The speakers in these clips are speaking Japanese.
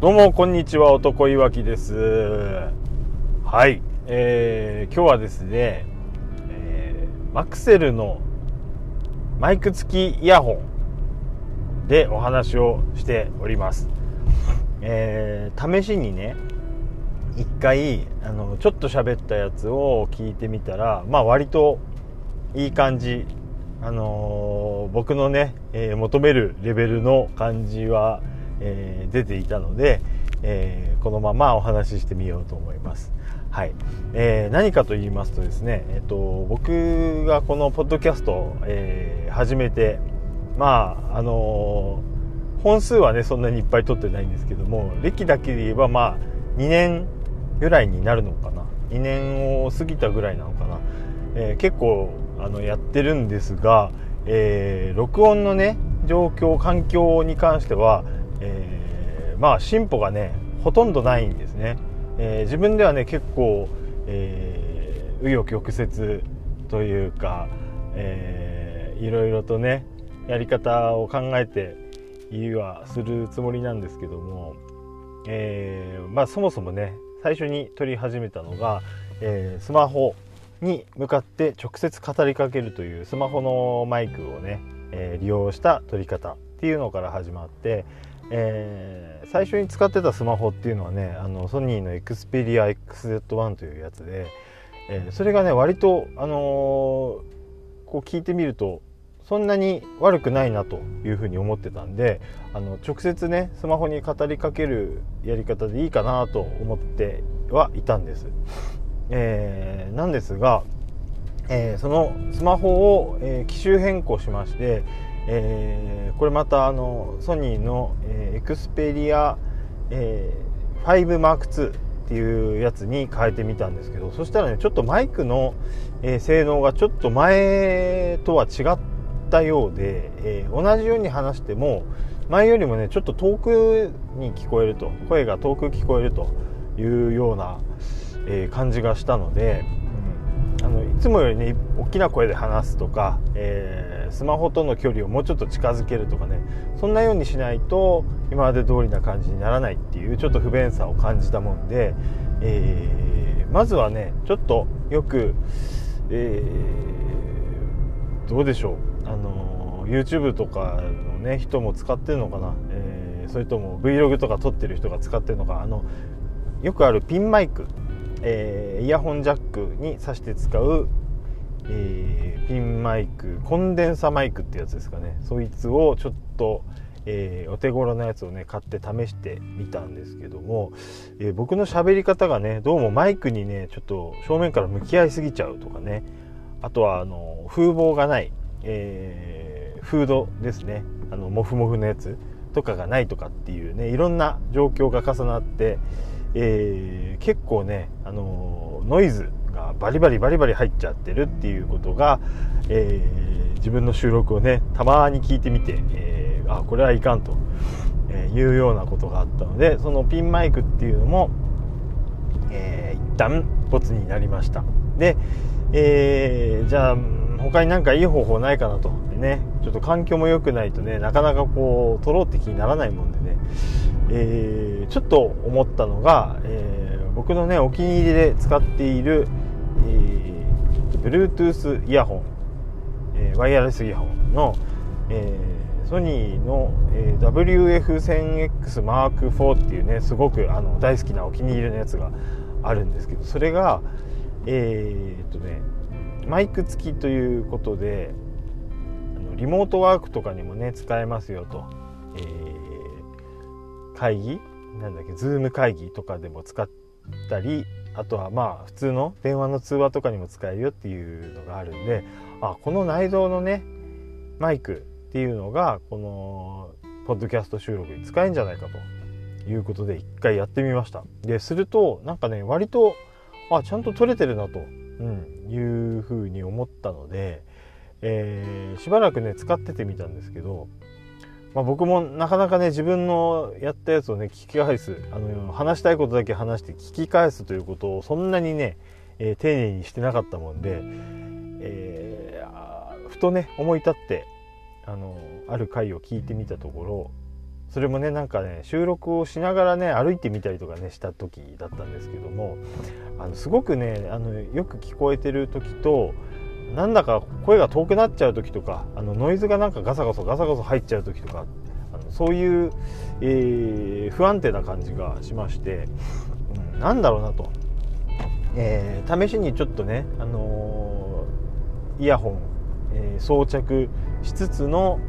どうもこんにちは。男いわきです。はい、えー、今日はですね、えー、マクセルのマイク付きイヤホンでお話をしております、えー、試しにね一回あのちょっと喋ったやつを聞いてみたらまあ割といい感じあの、僕のね、え、求めるレベルの感じはえー、出ていたので、えー、このままお話ししてみようと思います。はい、えー、何かと言いますとですね、えっ、と僕がこのポッドキャストを、えー、始めて、まああの本数はねそんなにいっぱい取ってないんですけども歴だけで言えばまあ2年ぐらいになるのかな。2年を過ぎたぐらいなのかな、え結構あのやってるんですが、え録音のね状況環境に関してはえー、まあ進歩がねほとんどないんですね、えー、自分ではね結構、えー、紆余曲折というか、えー、いろいろとねやり方を考えていはするつもりなんですけども、えー、まあそもそもね最初に撮り始めたのが、えー、スマホに向かって直接語りかけるというスマホのマイクをね、えー、利用した撮り方っていうのから始まって、えー、最初に使ってたスマホっていうのはねあのソニーの Xperia XZ1 というやつで、えー、それがね割と、あのー、こう聞いてみるとそんなに悪くないなというふうに思ってたんであの直接ねスマホに語りかけるやり方でいいかなと思ってはいたんです。えー、なんですが、えー、そのスマホを、えー、機種変更しまして、えー、これまたあのソニーの、えー、エクスペリア、えー、5M2 っていうやつに変えてみたんですけどそしたらねちょっとマイクの、え、性能がちょっと前とは違ったようで、え、同じように話しても前よりもねちょっと遠くに聞こえると声が遠く聞こえるというような、え、感じがしたので、うん、あのいつもよりね大きな声で話すとか、えースマホとの距離をもうちょっと近づけるとかねそんなようにしないと今まで通りな感じにならないっていうちょっと不便さを感じたもんで、えー、まずはねちょっとよく、えー、どうでしょう。あの YouTube とかのね人も使ってるのかな、えー、それとも Vlog とか撮ってる人が使ってるのか。あのよくあるピンマイク、えー、イヤホンジャックに挿して使うえー、ピンマイクコンデンサマイクってやつですかね。そいつをちょっと、えー、お手頃なやつをね買って試してみたんですけども、えー、僕の喋り方がねどうもマイクにねちょっと正面から向き合いすぎちゃうとかね。あとはあの風貌がない、えー、フードですね。あのモフモフのやつとかがないとかっていうねいろんな状況が重なって、えー、結構ね、あのノイズバリバリバリバリ入っちゃってるっていうことが、えー、自分の収録をねたまに聞いてみて、えー、あこれはいかんというようなことがあったのでそのピンマイクっていうのも、えー、一旦ボツになりました。で、えー、じゃあ他になんかいい方法ないかなとねちょっと環境も良くないとねなかなかこう撮ろうって気にならないもんでね、えー、ちょっと思ったのが、えー、僕のねお気に入りで使っている、Bluetooth イヤホン、えー、ワイヤレスイヤホンの、えー、ソニーの、えー、WF1000X Mark IV っていうねすごくあの大好きなお気に入りのやつがあるんですけどそれがえー、っとねマイク付きということでリモートワークとかにもね使えますよと、えー、会議？なんだっけ？ズーム会議とかでも使ったりあとはまあ普通の電話の通話とかにも使えるよっていうのがあるんであこの内蔵のねマイクっていうのがこのポッドキャスト収録に使えるんじゃないかということで一回やってみました。でするとなんかね割とあちゃんと撮れてるなと、うん、いうふうに思ったので、えー、しばらくね使っててみたんですけどまあ、僕もなかなかね自分のやったやつをね聞き返すあの話したいことだけ話して聞き返すということをそんなにね、えー、丁寧にしてなかったもんで、えー、ふとね思い立ってあのある回を聞いてみたところそれもねなんかね収録をしながらね歩いてみたりとかねした時だったんですけどもあのすごくねあのよく聞こえてる時となんだか声が遠くなっちゃう時とかあのノイズがなんかガサガサガサガサ入っちゃう時とかあのそういう、えー、不安定な感じがしまして、うん、なんだろうなと、えー、試しにちょっとね、あのー、イヤホン、え装着しつつの、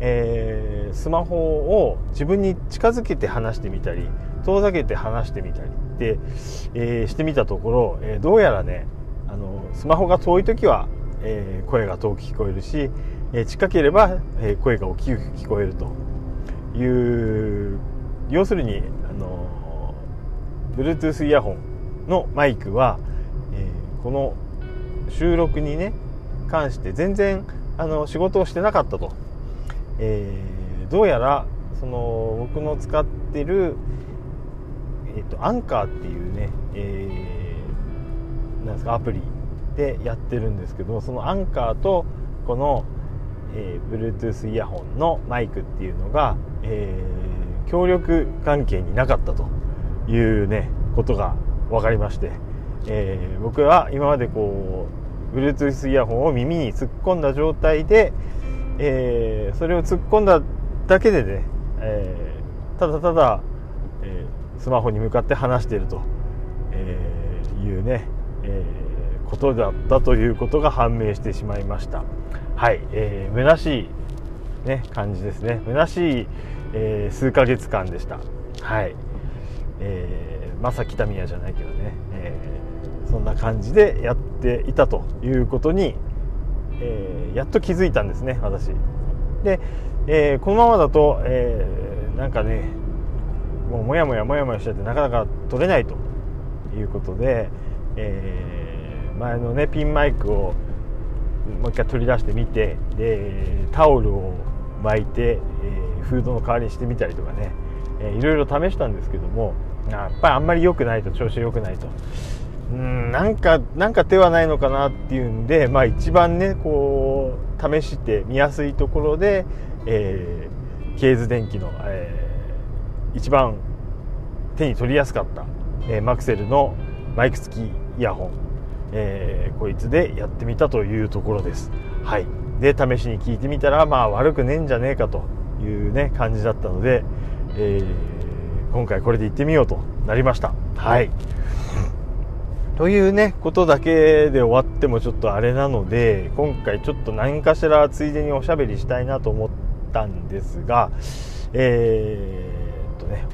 えスマホを自分に近づけて話してみたり遠ざけて話してみたりって、えしてみたところ、えどうやらねあのスマホが遠い時は、えー、声が遠く聞こえるし、えー、近ければ、えー、声が大きく聞こえるという要するにあの Bluetooth イヤホンのマイクは、えこの収録にね関して全然あの仕事をしてなかったと、えどうやらその僕の使ってる、えーと、アンカーっていうね、えーなんですかアプリでやってるんですけどそのアンカーとこの、えー、Bluetooth イヤホンのマイクっていうのが、えー、協力関係になかったというねことが分かりまして、えー、僕は今までこう Bluetooth イヤホンを耳に突っ込んだ状態で、えー、それを突っ込んだだけでね、えー、ただただ、えー、スマホに向かって話していると、え、いうねえー、ことだったということが判明してしまいました。はい、えー、虚しい、ね、感じですね。虚しい、えー、数ヶ月間でした。はい、えー、まさきたみやじゃないけどね、えー、そんな感じでやっていたということに、えー、やっと気づいたんですね私。で、えー、このままだと、えー、なんかねもうもやもやもやもやしちゃってなかなか取れないということで、えー、前のねピンマイクをもう一回取り出してみてでタオルを巻いて、えー、フードの代わりにしてみたりとかね、えー、いろいろ試したんですけどもやっぱりあんまり良くないと調子良くないと。うんなんかなんか手はないのかなっていうんで、まあ、一番ねこう試して見やすいところで、えー、ケーズ電機の、えー、一番手に取りやすかった、えー、マクセルのマイク付きイヤホン、えー、こいつでやってみたというところです。はい。で試しに聞いてみたらまあ悪くねえんじゃねえかというね感じだったので、えー、今回これで行ってみようとなりました。はい。というねことだけで終わってもちょっとあれなので今回ちょっと何かしらついでにおしゃべりしたいなと思ったんですがえ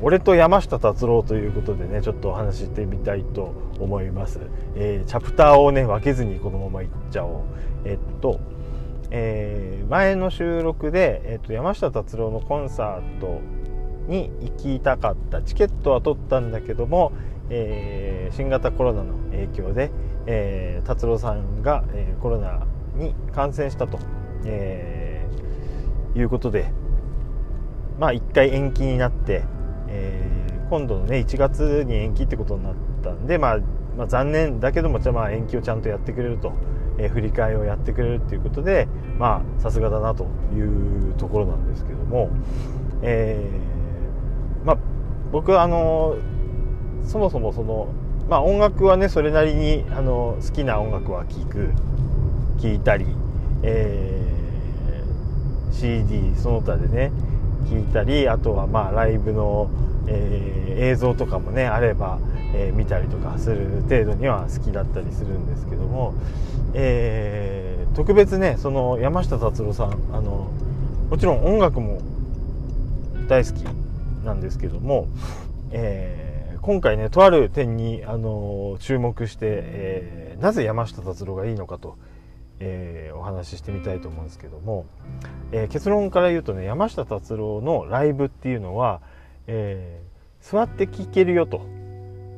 俺と山下達郎ということでねちょっとお話ししてみたいと思います、えー、チャプターをね分けずにこのままいっちゃおう。えっと、えー、前の収録で、えっと、山下達郎のコンサートに行きたかったチケットは取ったんだけども、えー、新型コロナの影響で、えー、達郎さんが、えー、コロナに感染したと、えー、いうことでまあ1回延期になって、えー、今度のね1月に延期ってことになったんで、まあ、まあ、残念だけどもじゃまあ延期をちゃんとやってくれると、えー、振り替えをやってくれるっていうことでまあさすがだなというところなんですけども、えー、まあ僕はあのそもそもそのまあ音楽はねそれなりにあの好きな音楽は聴く聴いたり、えー、CD その他でね聞いたりあとはまあライブの、えー、映像とかもねあれば、えー、見たりとかする程度には好きだったりするんですけども、えー、特別ねその山下達郎さんあのもちろん音楽も大好きなんですけども、えー、今回ねとある点に、あの注目して、え、なぜ山下達郎がいいのかとえー、お話ししてみたいと思うんですけども、えー、結論から言うとね山下達郎のライブっていうのは、えー、座って聴けるよと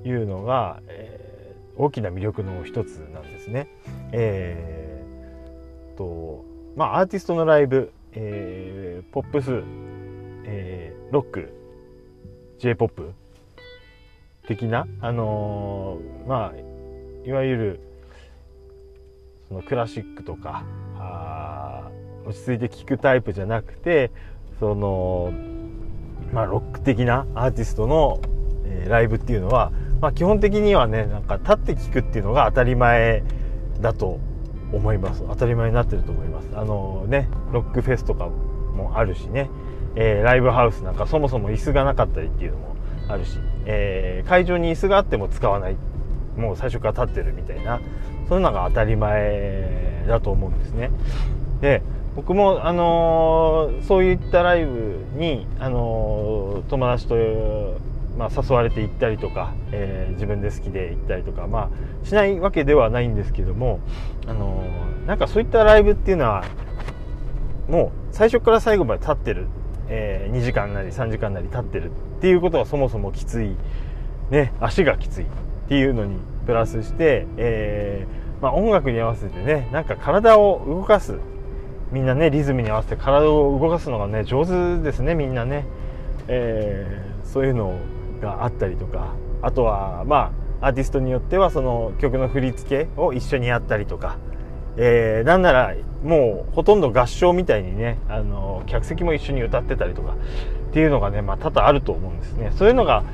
いうのが、え大きな魅力の一つなんですね。えとまあアーティストのライブ、えポップス、えロック j p o p 的な、あのまあいわゆるそのクラシックとか落ち着いて聴くタイプじゃなくてそのまあ、ロック的なアーティストの、えー、ライブっていうのは、まあ、基本的にはねなんか立って聴くっていうのが当たり前だと思います。当たり前になってると思います。あのねロックフェスとかもあるしね、えー、ライブハウスなんかそもそも椅子がなかったりっていうのもあるし、えー、会場に椅子があっても使わない。もう最初から立ってるみたいなそういうのが当たり前だと思うんですね。で僕も、あのー、そういったライブに、あのー、友達と、まあ、誘われて行ったりとか、えー、自分で好きで行ったりとか、まあ、しないわけではないんですけども、あのなんかそういったライブっていうのはもう最初から最後まで立ってる、え2時間なり3時間なり立ってるっていうことはそもそもきつい、ね、足がきつい。っていうのにプラスして、えまあ、音楽に合わせてねなんか体を動かす。みんなねリズムに合わせて体を動かすのがね上手ですねみんなね、えー、そういうのがあったりとか。あとはまあアーティストによってはその曲の振り付けを一緒にやったりとか、えー、なんならもうほとんど合唱みたいにねあの客席も一緒に歌ってたりとか。っていうのがね、まあ、多々あると思うんですね。そういうのが、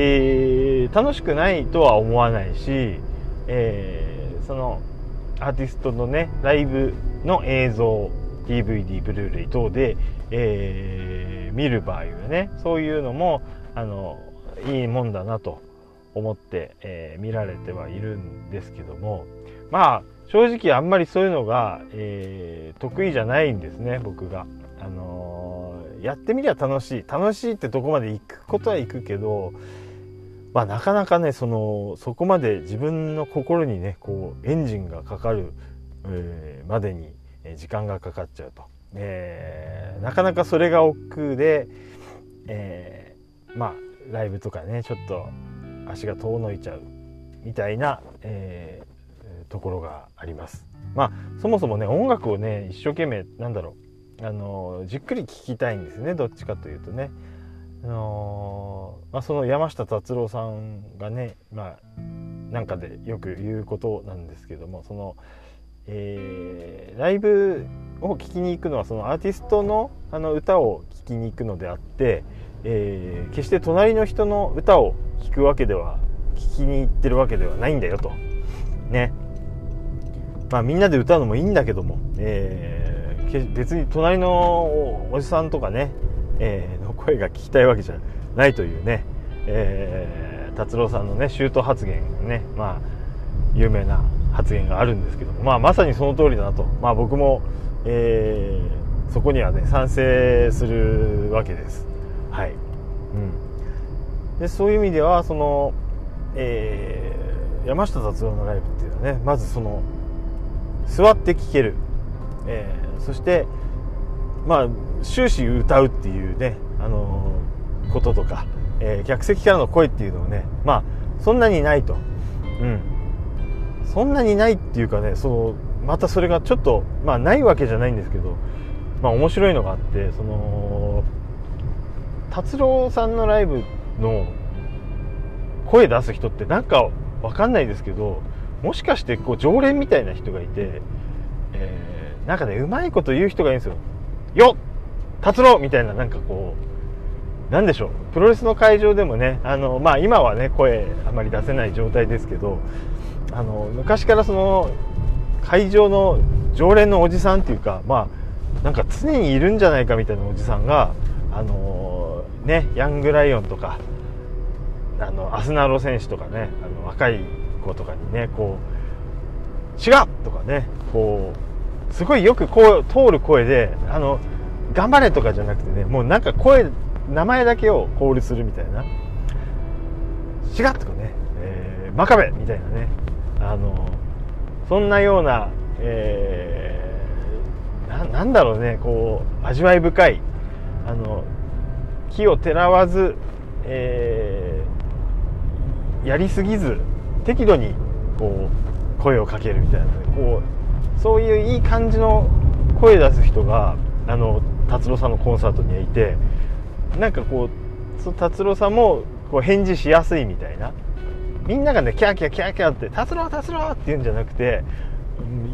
えー、楽しくないとは思わないし、えー、そのアーティストのねライブの映像 DVD ブルーレイ等で、えー、見る場合はねそういうのもあのいいもんだなと思って、え、見られてはいるんですけどもまあ正直あんまりそういうのが、え、得意じゃないんですね僕が。あの、やってみりゃ楽しい楽しいってとこまで行くことは行くけどまあ、なかなかねそのそこまで自分の心にねこうエンジンがかかる、えー、までに時間がかかっちゃうと、えー、なかなかそれが億劫で、えー、まあライブとかねちょっと足が遠のいちゃうみたいな、えー、ところがあります。まあそもそもね音楽をね一生懸命なんだろうあのじっくり聴きたいんですねどっちかというとね。あのー、まあ、その山下達郎さんがね、まあ、なんかでよく言うことなんですけどもその、えー、ライブを聴きに行くのはそのアーティストのあの歌を聴きに行くのであって、えー、決して隣の人の歌を聴くわけでは聴きに行ってるわけではないんだよと。ね。まあみんなで歌うのもいいんだけども、えー、別に隣のおじさんとかね、えー、声が聞きたいわけじゃないというね、えー、達郎さんのねシュート発言ねまあ有名な発言があるんですけども、まあ、まさにその通りだなと、まあ、僕も、えー、そこにはね賛成するわけです。はい、うん、でそういう意味ではその、えー、山下達郎のライブっていうのはねまずその座って聴ける、えー、そしてまあ終始歌うっていうね、あの、こととか、えー、客席からの声っていうのをねまあそんなにないと、うん、そんなにないっていうかねそのまたそれがちょっとまあないわけじゃないんですけどまあ面白いのがあってその達郎さんのライブの声出す人ってなんかわかんないですけどもしかしてこう常連みたいな人がいて、えー、なんかねうまいこと言う人がいいんですよ。よっ!達郎!みたいななんかこうなんでしょうプロレスの会場でもねあの、まあ、今はね声あまり出せない状態ですけどあの昔からその会場の常連のおじさんっていうかまあなんか常にいるんじゃないかみたいなおじさんがあのねヤングライオンとかあのアスナロ選手とかねあの若い子とかにねこう「違う!」とかねこうすごいよくこう通る声であの頑張れとかじゃなくてねもうなんか声名前だけをコールするみたいな「違っ!」とかね、えー、真壁みたいなねあのそんなような、えー、なんだろうねこう味わい深いあの木をてらわず、えー、やりすぎず適度にこう声をかけるみたいな、ね、こうそういういい感じの声出す人があの達郎さんのコンサートにはいてなんかこう達郎さんもこう返事しやすいみたいな。みんながねキャーキャーキャーキャーって「達郎達郎!」って言うんじゃなくて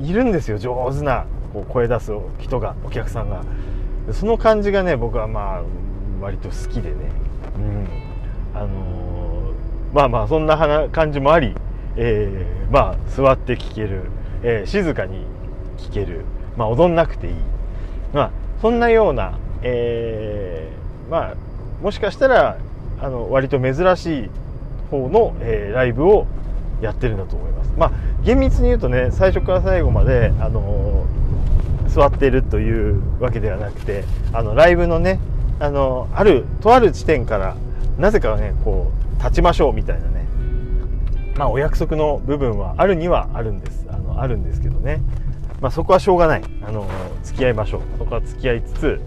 いるんですよ上手なこう声出す人がお客さんが。その感じがね僕はまあ割と好きでね、うん。あのー、まあまあそんな感じもあり、えー、まあ座って聴ける、えー、静かに聴ける、まあ、踊んなくていい、まあ、そんなような、えー、まあもしかしたらあの割と珍しい方の、えー、ライブをやってるんだと思います。まあ厳密に言うとね最初から最後まで、あのー、座っているというわけではなくてあのライブのね、あのー、あるとある地点からなぜかねこう立ちましょうみたいなねまあお約束の部分はあるにはあるんです。あのあるんですけどね、まあ、そこはしょうがない。あの付き合いましょうそこは付き合いつつ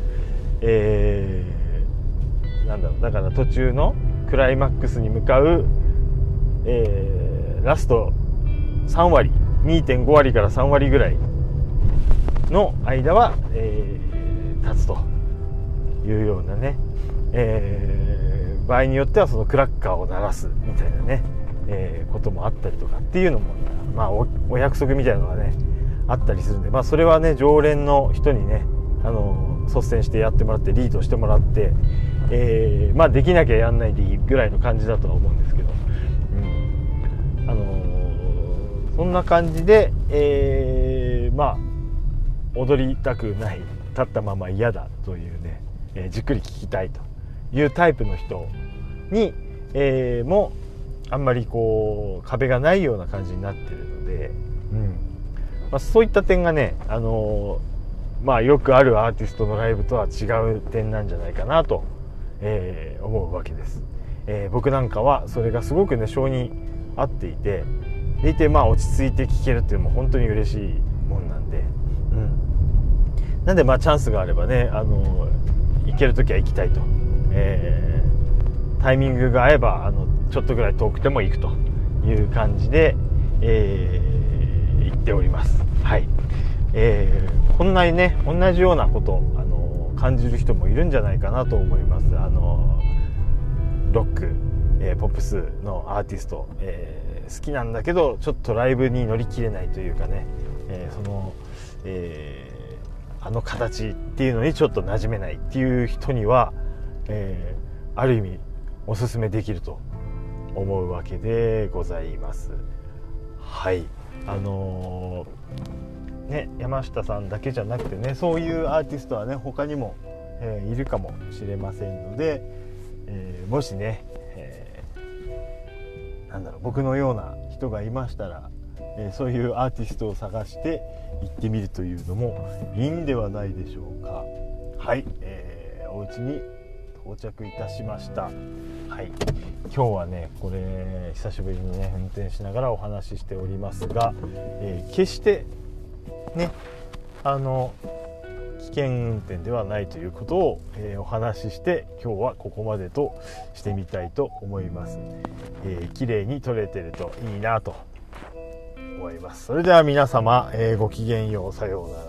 えー、なんだろうだから途中のクライマックスに向かう、えー、ラスト3割2.5割から3割ぐらいの間は、えー、立つというようなね、えー、場合によってはそのクラッカーを鳴らすみたいなね、えー、こともあったりとかっていうのも、まあお、お約束みたいなのがねあったりするんで、まあ、それはね常連の人にねあの率先してやってもらってリードしてもらって、えー、まあできなきゃやんないでいいぐらいの感じだとは思うんですけど、うん。あのー、そんな感じで、えー、まあ踊りたくない立ったまま嫌だというね、えー、じっくり聞きたいというタイプの人に、えー、もあんまりこう壁がないような感じになってるので、うん。まあ、そういった点がね、あのー、まあ、よくあるアーティストのライブとは違う点なんじゃないかなとえー、思うわけです、えー、僕なんかはそれがすごくね性に合っていてでいてまあ落ち着いて聴けるっていうのも本当に嬉しいもんなんで、うん、なんでまあチャンスがあればねあの行ける時は行きたいと、えー、タイミングが合えばあのちょっとぐらい遠くても行くという感じで、えー、行っております。はい、えー、こんなにね同じようなことあ感じる人もいるんじゃないかなと思います。あのロック、えー、ポップスのアーティスト、えー、好きなんだけどちょっとライブに乗り切れないというかね、えー、その、えあの形っていうのにちょっと馴染めないっていう人には、えある意味おすすめできると思うわけでございます。はい。あのーね、山下さんだけじゃなくてねそういうアーティストはね他にも、えー、いるかもしれませんので、えー、もしね、えー、なんだろう僕のような人がいましたら、えそういうアーティストを探して行ってみるというのもいいんではないでしょうか。はい、えー、お家に到着いたしました。はい今日はねこれ久しぶりにね運転しながらお話ししておりますが、え決してねあの危険運転ではないということを、えー、お話しして今日はここまでとしてみたいと思います、えー、綺麗に撮れてるといいなと思います。それでは皆様、えー、ごきげんよう。さようなら。